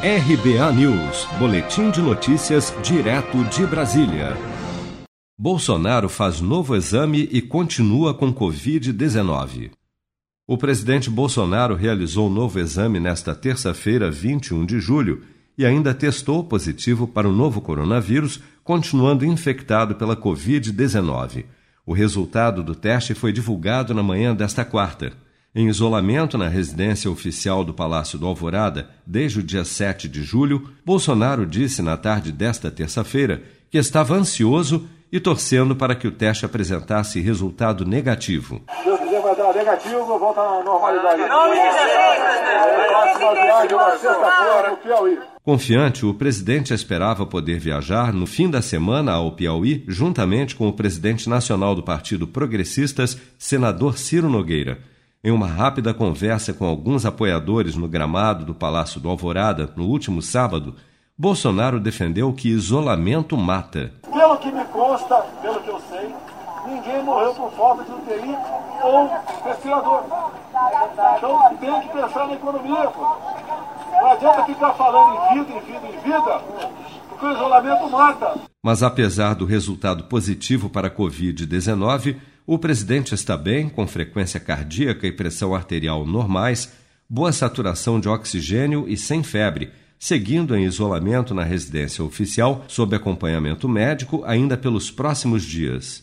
RBA News, Boletim de Notícias, direto de Brasília. Bolsonaro faz novo exame e continua com Covid-19. O presidente Bolsonaro realizou novo exame nesta terça-feira, 21 de julho, e ainda testou positivo para o novo coronavírus, continuando infectado pela Covid-19. O resultado do teste foi divulgado na manhã desta quarta. Em isolamento na residência oficial do Palácio do Alvorada desde o dia 7 de julho, Bolsonaro disse na tarde desta terça-feira que estava ansioso e torcendo para que o teste apresentasse resultado negativo. Deus quiser vai dar negativo, volta à normalidade. Confiante, o presidente esperava poder viajar no fim da semana ao Piauí, juntamente com o presidente nacional do Partido Progressistas, senador Ciro Nogueira. Em uma rápida conversa com alguns apoiadores no gramado do Palácio do Alvorada no último sábado, Bolsonaro defendeu que isolamento mata. Pelo que me consta, pelo que eu sei, ninguém morreu por falta de UTI ou respirador. Então tem que pensar na economia. Pô. Não adianta ficar falando em vida, em vida, em vida, porque o isolamento mata. Mas apesar do resultado positivo para a Covid-19, o presidente está bem, com frequência cardíaca e pressão arterial normais, boa saturação de oxigênio e sem febre, seguindo em isolamento na residência oficial sob acompanhamento médico ainda pelos próximos dias.